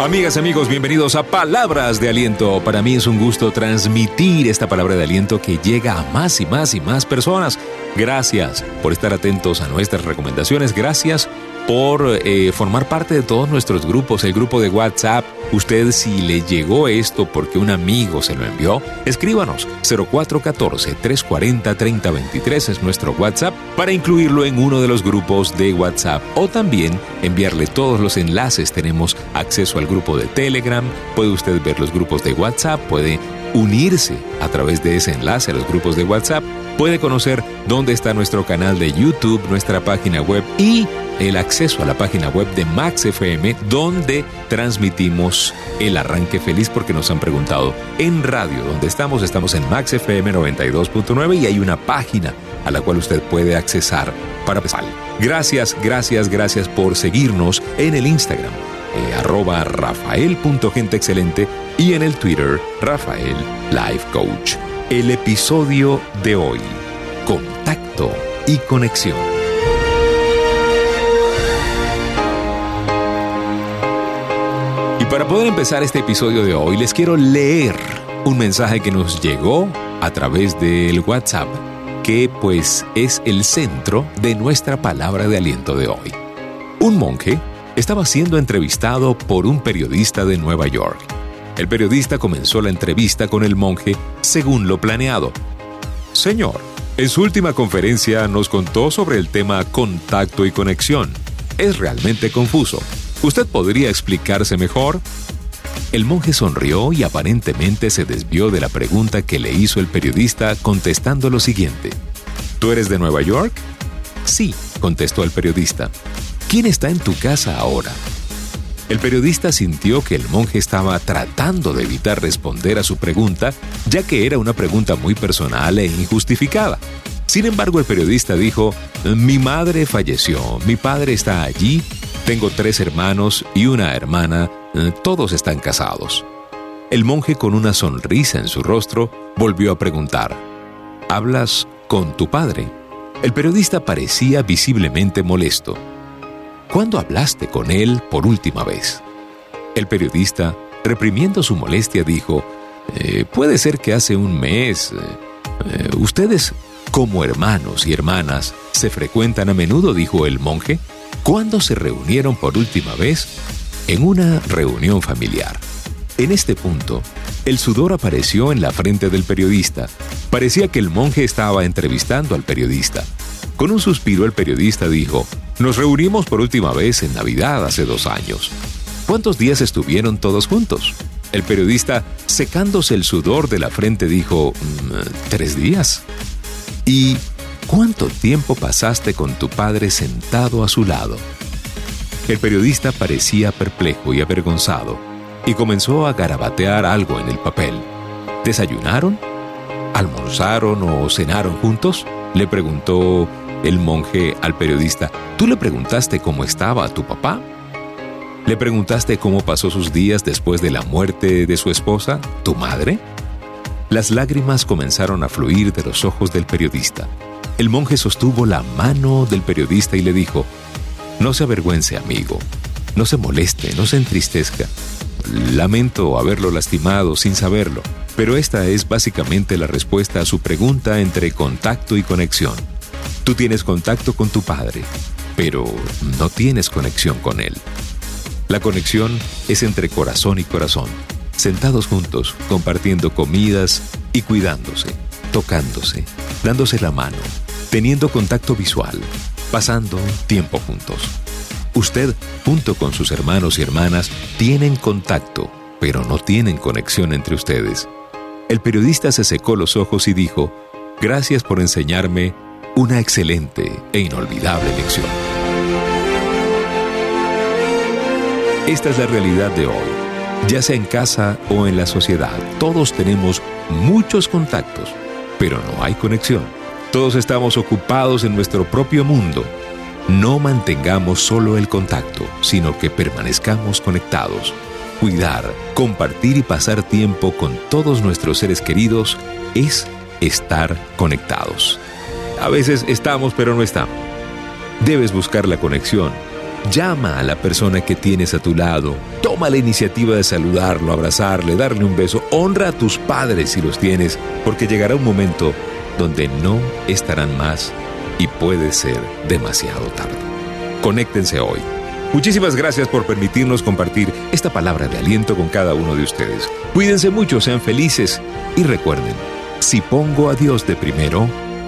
Amigas, amigos, bienvenidos a Palabras de Aliento. Para mí es un gusto transmitir esta palabra de aliento que llega a más y más y más personas. Gracias por estar atentos a nuestras recomendaciones. Gracias por eh, formar parte de todos nuestros grupos, el grupo de WhatsApp. Usted si le llegó esto porque un amigo se lo envió, escríbanos. 0414-340-3023 es nuestro WhatsApp para incluirlo en uno de los grupos de WhatsApp. O también enviarle todos los enlaces. Tenemos acceso al grupo de Telegram, puede usted ver los grupos de WhatsApp, puede unirse a través de ese enlace a los grupos de WhatsApp, puede conocer dónde está nuestro canal de YouTube, nuestra página web y el acceso a la página web de Max FM, donde transmitimos el arranque feliz, porque nos han preguntado en radio, donde estamos, estamos en Max FM 92.9 y hay una página a la cual usted puede accesar para. Gracias, gracias, gracias por seguirnos en el Instagram, eh, arroba rafael.genteexcelente y en el Twitter, Rafael Life Coach. El episodio de hoy, contacto y conexión. para poder empezar este episodio de hoy, les quiero leer un mensaje que nos llegó a través del WhatsApp, que pues es el centro de nuestra palabra de aliento de hoy. Un monje estaba siendo entrevistado por un periodista de Nueva York. El periodista comenzó la entrevista con el monje según lo planeado. Señor, en su última conferencia nos contó sobre el tema contacto y conexión. Es realmente confuso. ¿Usted podría explicarse mejor? El monje sonrió y aparentemente se desvió de la pregunta que le hizo el periodista contestando lo siguiente. ¿Tú eres de Nueva York? Sí, contestó el periodista. ¿Quién está en tu casa ahora? El periodista sintió que el monje estaba tratando de evitar responder a su pregunta, ya que era una pregunta muy personal e injustificada. Sin embargo, el periodista dijo, mi madre falleció, mi padre está allí tengo tres hermanos y una hermana, eh, todos están casados. El monje con una sonrisa en su rostro volvió a preguntar, ¿hablas con tu padre? El periodista parecía visiblemente molesto. ¿Cuándo hablaste con él por última vez? El periodista, reprimiendo su molestia, dijo, eh, puede ser que hace un mes. Eh, ustedes, como hermanos y hermanas, se frecuentan a menudo, dijo el monje. ¿Cuándo se reunieron por última vez? En una reunión familiar. En este punto, el sudor apareció en la frente del periodista. Parecía que el monje estaba entrevistando al periodista. Con un suspiro el periodista dijo, nos reunimos por última vez en Navidad hace dos años. ¿Cuántos días estuvieron todos juntos? El periodista, secándose el sudor de la frente, dijo, mm, tres días. ¿Y ¿Cuánto tiempo pasaste con tu padre sentado a su lado? El periodista parecía perplejo y avergonzado y comenzó a garabatear algo en el papel. ¿Desayunaron? ¿Almorzaron o cenaron juntos? Le preguntó el monje al periodista. ¿Tú le preguntaste cómo estaba tu papá? ¿Le preguntaste cómo pasó sus días después de la muerte de su esposa, tu madre? Las lágrimas comenzaron a fluir de los ojos del periodista. El monje sostuvo la mano del periodista y le dijo, No se avergüence, amigo, no se moleste, no se entristezca. Lamento haberlo lastimado sin saberlo, pero esta es básicamente la respuesta a su pregunta entre contacto y conexión. Tú tienes contacto con tu padre, pero no tienes conexión con él. La conexión es entre corazón y corazón, sentados juntos, compartiendo comidas y cuidándose, tocándose, dándose la mano, teniendo contacto visual, pasando tiempo juntos. Usted, junto con sus hermanos y hermanas, tienen contacto, pero no tienen conexión entre ustedes. El periodista se secó los ojos y dijo, gracias por enseñarme una excelente e inolvidable lección. Esta es la realidad de hoy. Ya sea en casa o en la sociedad, todos tenemos muchos contactos, pero no hay conexión. Todos estamos ocupados en nuestro propio mundo. No mantengamos solo el contacto, sino que permanezcamos conectados. Cuidar, compartir y pasar tiempo con todos nuestros seres queridos es estar conectados. A veces estamos pero no estamos. Debes buscar la conexión Llama a la persona que tienes a tu lado. Toma la iniciativa de saludarlo, abrazarle, darle un beso. Honra a tus padres si los tienes, porque llegará un momento donde no estarán más y puede ser demasiado tarde. Conéctense hoy. Muchísimas gracias por permitirnos compartir esta palabra de aliento con cada uno de ustedes. Cuídense mucho, sean felices y recuerden, si pongo a Dios de primero,